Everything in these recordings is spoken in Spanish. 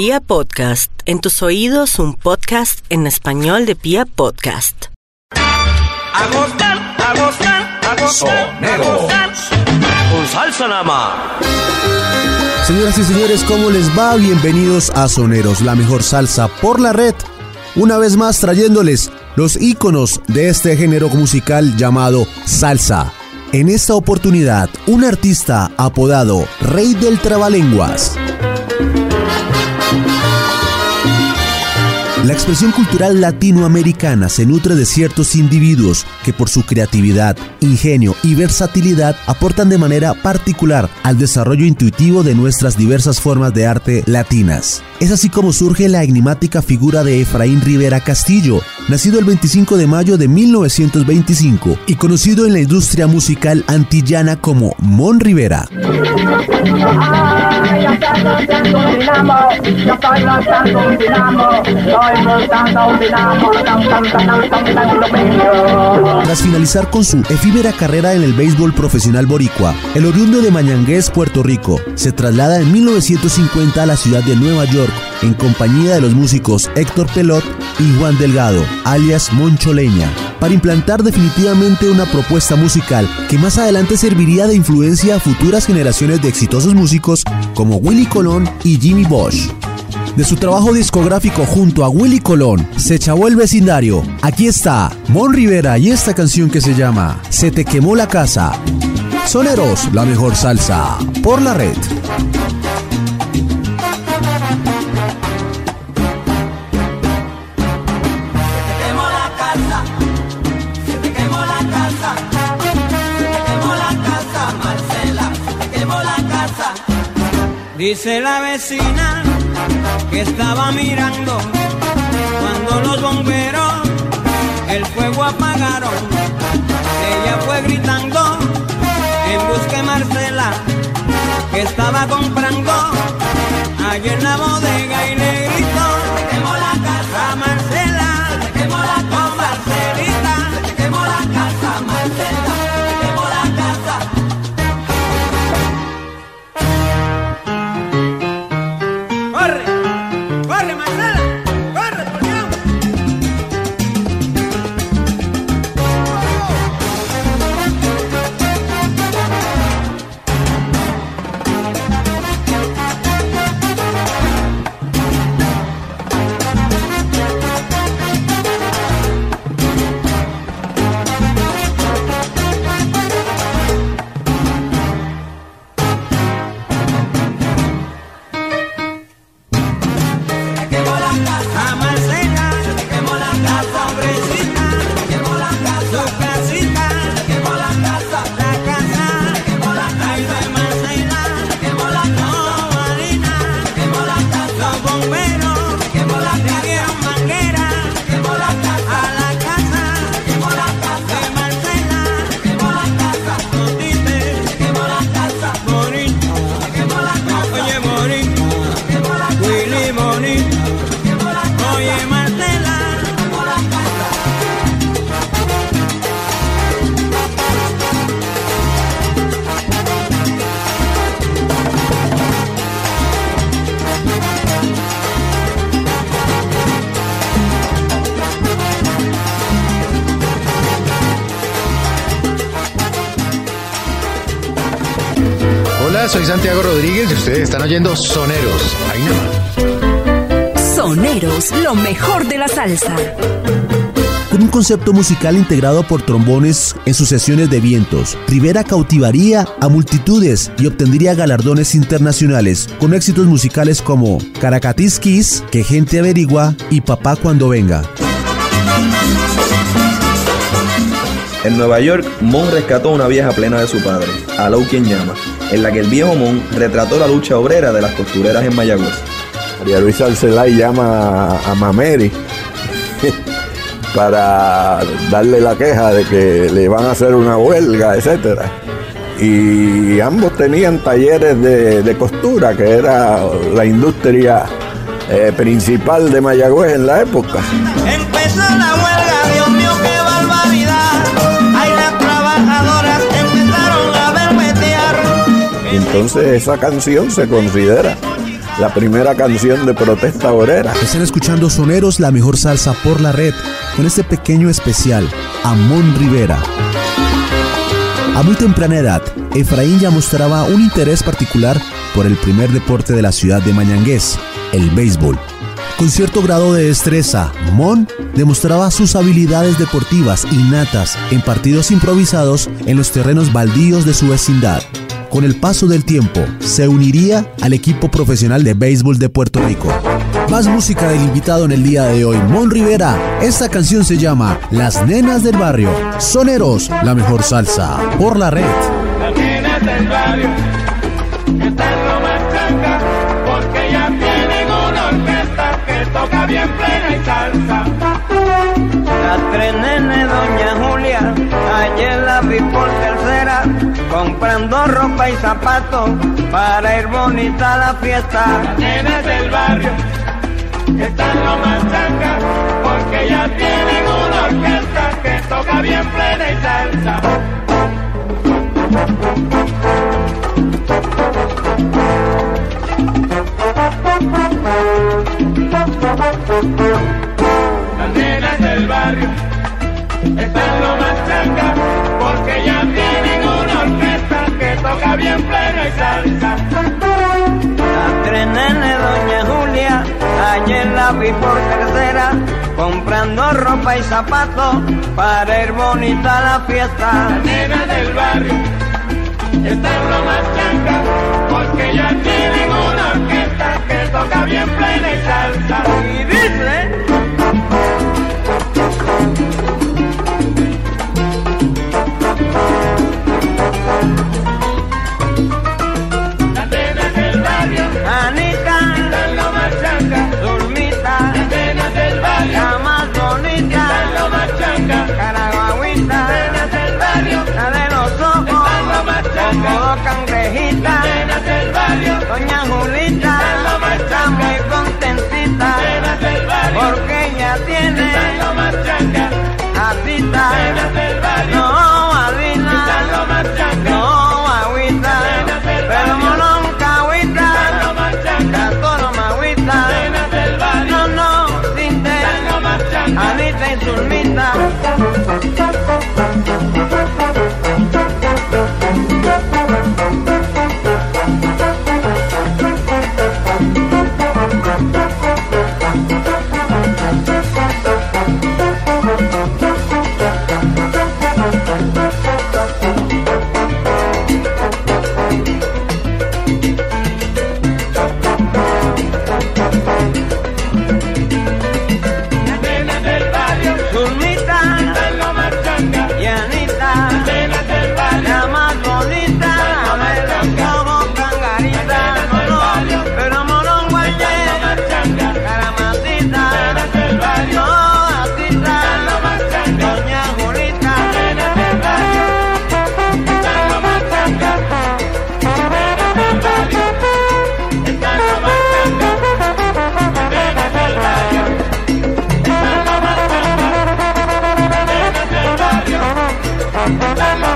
Pia Podcast, en tus oídos un podcast en español de Pia Podcast. A gozar, a gozar, a gozar, a gozar. Con salsa nada más. Señoras y señores, ¿cómo les va? Bienvenidos a Soneros, la mejor salsa por la red. Una vez más trayéndoles los íconos de este género musical llamado salsa. En esta oportunidad, un artista apodado Rey del Trabalenguas. La expresión cultural latinoamericana se nutre de ciertos individuos que por su creatividad, ingenio y versatilidad aportan de manera particular al desarrollo intuitivo de nuestras diversas formas de arte latinas. Es así como surge la enigmática figura de Efraín Rivera Castillo, nacido el 25 de mayo de 1925 y conocido en la industria musical antillana como Mon Rivera. Tras finalizar con su efímera carrera en el béisbol profesional boricua, el oriundo de Mañangués, Puerto Rico, se traslada en 1950 a la ciudad de Nueva York en compañía de los músicos Héctor Pelot y Juan Delgado, alias Moncho Leña, para implantar definitivamente una propuesta musical que más adelante serviría de influencia a futuras generaciones de exitosos músicos como Willy Colón y Jimmy Bosch. De su trabajo discográfico junto a Willy Colón, se chavó el vecindario. Aquí está Mon Rivera y esta canción que se llama Se te quemó la casa. Soneros, la mejor salsa, por la red. Dice la vecina que estaba mirando cuando los bomberos el fuego apagaron. Ella fue gritando en busca de Marcela que estaba comprando allí en la bodega y le Hola, soy Santiago Rodríguez y ustedes están oyendo Soneros. Ahí nomás. Soneros, lo mejor de la salsa. Con un concepto musical integrado por trombones en sus sesiones de vientos, Rivera cautivaría a multitudes y obtendría galardones internacionales con éxitos musicales como Caracatis Kiss, Que Gente Averigua y Papá Cuando Venga. En Nueva York, Mon rescató a una vieja plena de su padre, Alou quien llama, en la que el viejo Mon retrató la lucha obrera de las costureras en Mayagüez. María Luisa Arcelay llama a, a Mameri para darle la queja de que le van a hacer una huelga, etcétera. Y ambos tenían talleres de, de costura, que era la industria eh, principal de Mayagüez en la época. empezó la huelga, Entonces esa canción se considera la primera canción de protesta obrera. Están escuchando Soneros, la mejor salsa por la red, con este pequeño especial, Amón Rivera. A muy temprana edad, Efraín ya mostraba un interés particular por el primer deporte de la ciudad de Mañangués, el béisbol. Con cierto grado de destreza, Mon demostraba sus habilidades deportivas innatas en partidos improvisados en los terrenos baldíos de su vecindad. Con el paso del tiempo, se uniría al equipo profesional de béisbol de Puerto Rico. Más música del invitado en el día de hoy, Mon Rivera. Esta canción se llama Las Nenas del Barrio. Soneros, la mejor salsa. Por la red. Las nenas del barrio bien plena y salsa. Las tres nenes, doña Julia, ayer la vi por tercera, comprando ropa y zapatos para ir bonita a la fiesta. Las nenas del barrio están lo más porque ya tienen una orquesta que toca bien plena y salsa. Porque ya tienen una orquesta que toca bien plena y salsa. Las tres nenes, doña Julia, ayer la vi por tercera, comprando ropa y zapatos para ir bonita a la fiesta. Las nenas del barrio están lo más chanca porque ya tienen una orquesta que toca bien plena y salsa. Y dice... Thank you.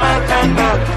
Están lo más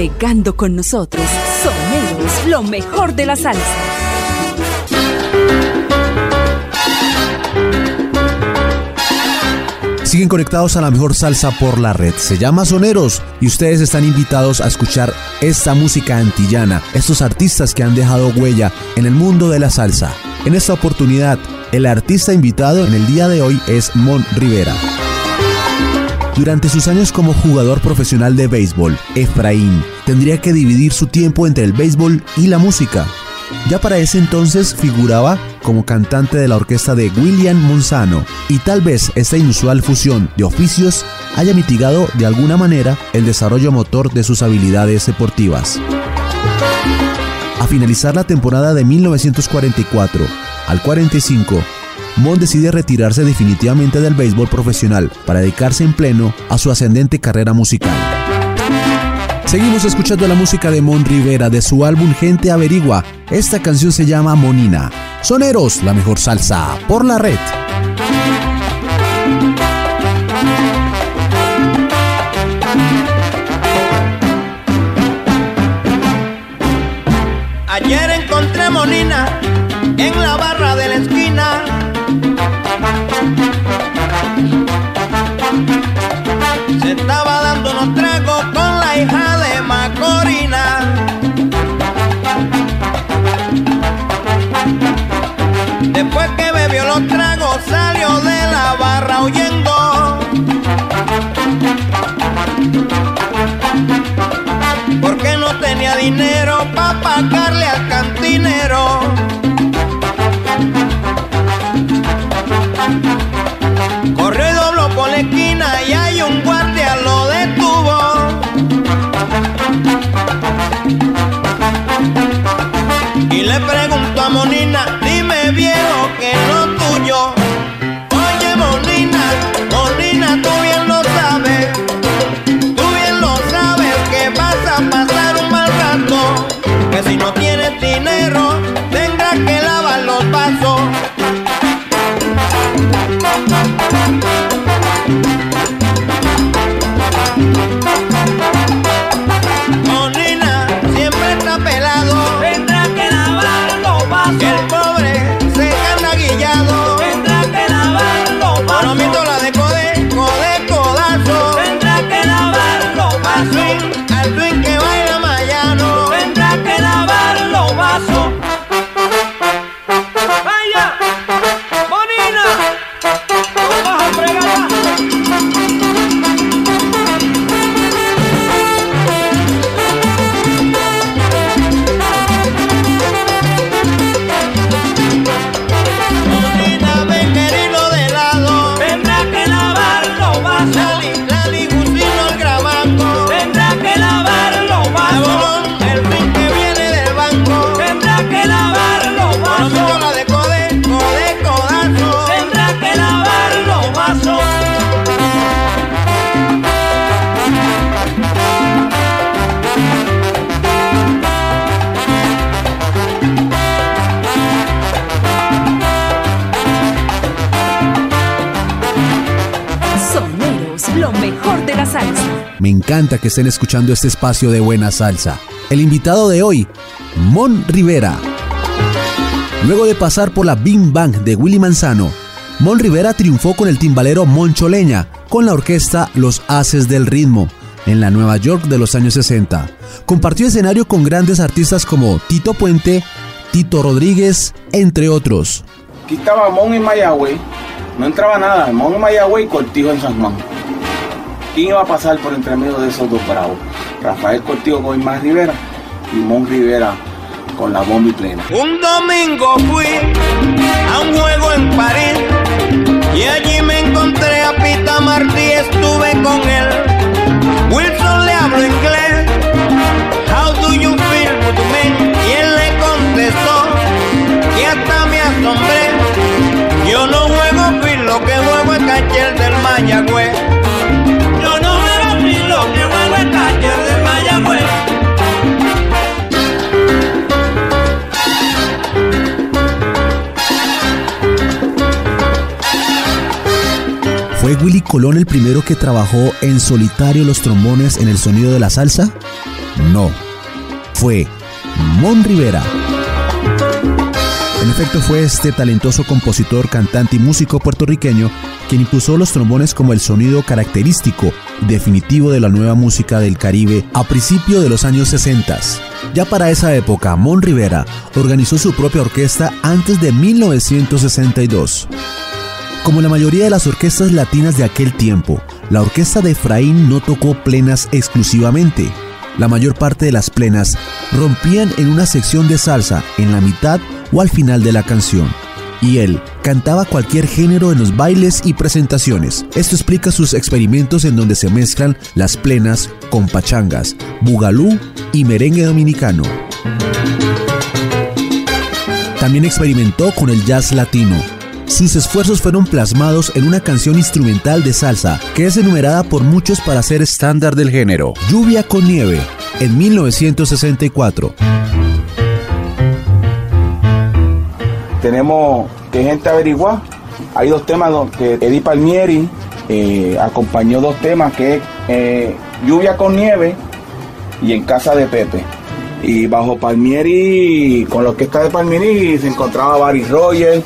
navegando con nosotros. Soneros, lo mejor de la salsa. Siguen conectados a la mejor salsa por la red. Se llama Soneros y ustedes están invitados a escuchar esta música antillana, estos artistas que han dejado huella en el mundo de la salsa. En esta oportunidad, el artista invitado en el día de hoy es Mon Rivera. Durante sus años como jugador profesional de béisbol, Efraín tendría que dividir su tiempo entre el béisbol y la música. Ya para ese entonces figuraba como cantante de la orquesta de William Monzano y tal vez esta inusual fusión de oficios haya mitigado de alguna manera el desarrollo motor de sus habilidades deportivas. A finalizar la temporada de 1944 al 45, Mon decide retirarse definitivamente del béisbol profesional para dedicarse en pleno a su ascendente carrera musical. Seguimos escuchando la música de Mon Rivera de su álbum Gente Averigua. Esta canción se llama Monina. Soneros, la mejor salsa por la red. Dinero para pagarle al cantinero. Corrió y dobló por la esquina y hay un guardia lo detuvo. Y le preguntó a Monina, dime viejo que no tuyo. Me encanta que estén escuchando este espacio de buena salsa. El invitado de hoy, Mon Rivera. Luego de pasar por la Bing Bang de Willy Manzano, Mon Rivera triunfó con el timbalero Moncho Leña, con la orquesta Los Haces del Ritmo, en la Nueva York de los años 60. Compartió escenario con grandes artistas como Tito Puente, Tito Rodríguez, entre otros. Aquí estaba Mon en Mayagüey, no entraba nada, Mon en Mayagüey y Cortijo en San Juan. ¿Quién iba a pasar por entre medio de esos dos bravos? Rafael Cortijo con Ismael Rivera y Mon Rivera con la bomba y plena. Un domingo fui a un juego en París y allí me encontré a Pita Martí, estuve con él. Wilson le hablo inglés. How do you feel, good man? Y él le contestó que hasta me asombré. Yo no juego fil, lo que juego es cacher del Mayagüez. Willy Colón el primero que trabajó en solitario los trombones en el sonido de la salsa? No. Fue Mon Rivera. En efecto, fue este talentoso compositor, cantante y músico puertorriqueño quien impuso los trombones como el sonido característico definitivo de la nueva música del Caribe a principios de los años 60. Ya para esa época, Mon Rivera organizó su propia orquesta antes de 1962. Como la mayoría de las orquestas latinas de aquel tiempo, la orquesta de Efraín no tocó plenas exclusivamente. La mayor parte de las plenas rompían en una sección de salsa en la mitad o al final de la canción. Y él cantaba cualquier género en los bailes y presentaciones. Esto explica sus experimentos en donde se mezclan las plenas con pachangas, bugalú y merengue dominicano. También experimentó con el jazz latino. Sus esfuerzos fueron plasmados en una canción instrumental de salsa que es enumerada por muchos para ser estándar del género, Lluvia con Nieve, en 1964. tenemos que gente averiguar. Hay dos temas que Eddie Palmieri eh, acompañó dos temas que es eh, Lluvia con Nieve y En Casa de Pepe. Y bajo Palmieri, con la orquesta de Palmieri, se encontraba Barry Rogers,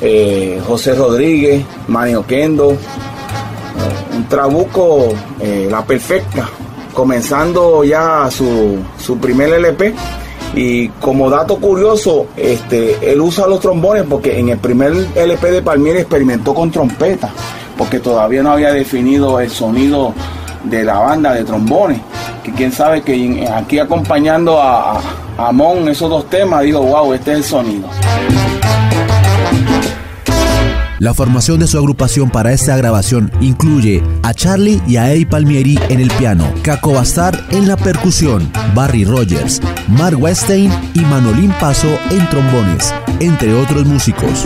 eh, José Rodríguez, Manny Oquendo, eh, un trabuco, eh, la perfecta, comenzando ya su, su primer LP. Y como dato curioso, este, él usa los trombones porque en el primer LP de Palmieri experimentó con trompeta, porque todavía no había definido el sonido de la banda de trombones. Que quién sabe que aquí acompañando a, a, esos dos temas, digo, wow, este es el sonido. La formación de su agrupación para esta grabación incluye a Charlie y a Eddie Palmieri en el piano, Caco Bastar en la percusión, Barry Rogers, Mark Westein y Manolín Paso en trombones, entre otros músicos.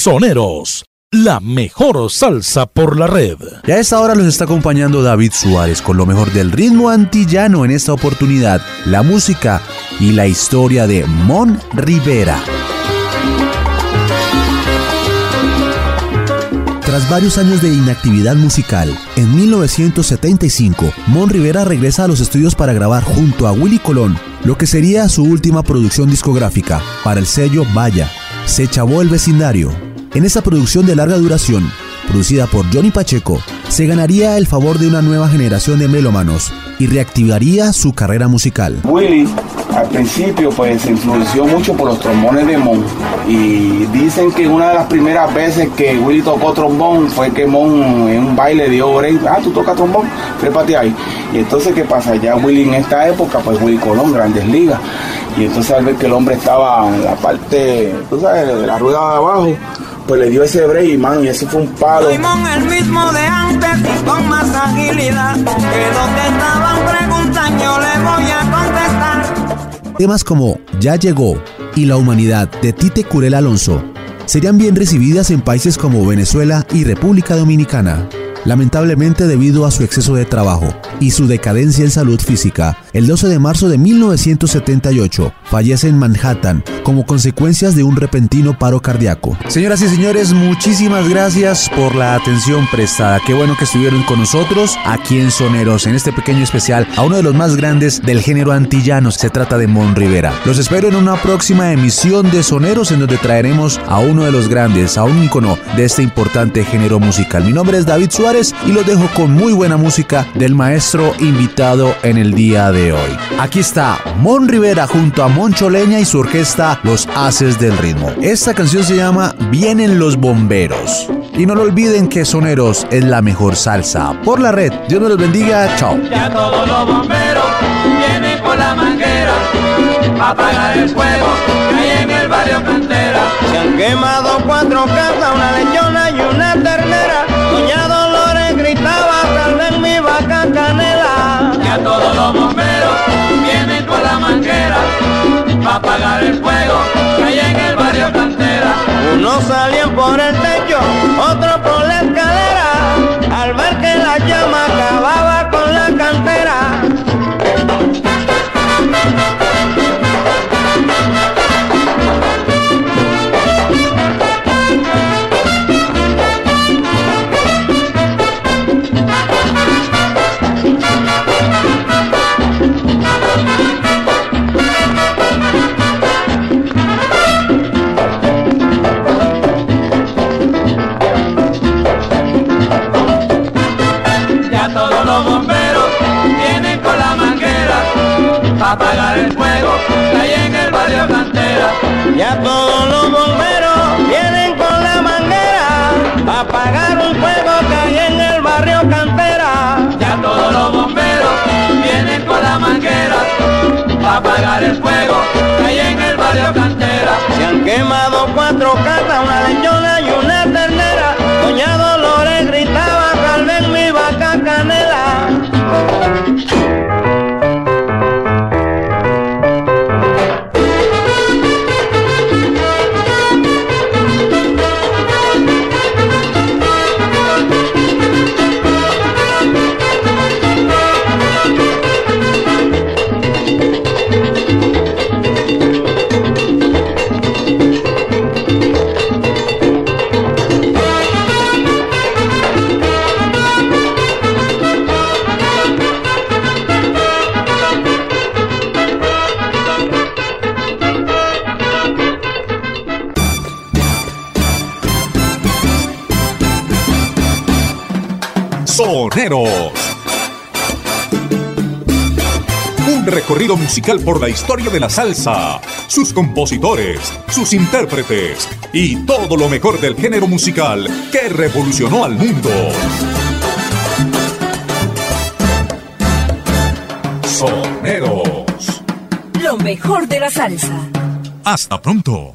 Soneros, la mejor salsa por la red. Y a esta hora los está acompañando David Suárez con lo mejor del ritmo antillano en esta oportunidad, la música y la historia de Mon Rivera. Tras varios años de inactividad musical, en 1975, Mon Rivera regresa a los estudios para grabar junto a Willy Colón lo que sería su última producción discográfica para el sello Vaya. Se chavó el vecindario. En esa producción de larga duración, producida por Johnny Pacheco, se ganaría el favor de una nueva generación de melómanos y reactivaría su carrera musical. Willy al principio pues se influenció mucho por los trombones de Mon. Y dicen que una de las primeras veces que Willy tocó trombón fue que Mon en un baile dio break, ah tú tocas trombón, trépate ahí. Y entonces qué pasa ya Willy en esta época pues Willy Colón, Grandes Ligas. Y entonces al ver que el hombre estaba en la parte, tú sabes, de la rueda de abajo pues le dio ese break, mano, y ese fue un palo. Simón el mismo de antes y con más agilidad. Que donde estaban preguntan yo le voy a contestar. Temas como Ya llegó y La humanidad de Tite Curel Alonso serían bien recibidas en países como Venezuela y República Dominicana. Lamentablemente debido a su exceso de trabajo y su decadencia en salud física, el 12 de marzo de 1978 fallece en Manhattan como consecuencias de un repentino paro cardíaco. Señoras y señores, muchísimas gracias por la atención prestada. Qué bueno que estuvieron con nosotros aquí en Soneros en este pequeño especial a uno de los más grandes del género antillano. Se trata de Mon Rivera. Los espero en una próxima emisión de Soneros en donde traeremos a uno de los grandes, a un ícono de este importante género musical. Mi nombre es David Suárez y los dejo con muy buena música del maestro invitado en el día de hoy. Aquí está Mon Rivera junto a Moncho Leña y su orquesta Los Haces del Ritmo. Esta canción se llama Vienen los Bomberos. Y no lo olviden que Soneros es la mejor salsa. Por la red, Dios me los bendiga, chao. Ya todos los bomberos vienen con la manguera apagar el fuego que hay en el barrio Cantera. Se han quemado cuatro casas, una lechona Un recorrido musical por la historia de la salsa, sus compositores, sus intérpretes y todo lo mejor del género musical que revolucionó al mundo. Soneros. Lo mejor de la salsa. Hasta pronto.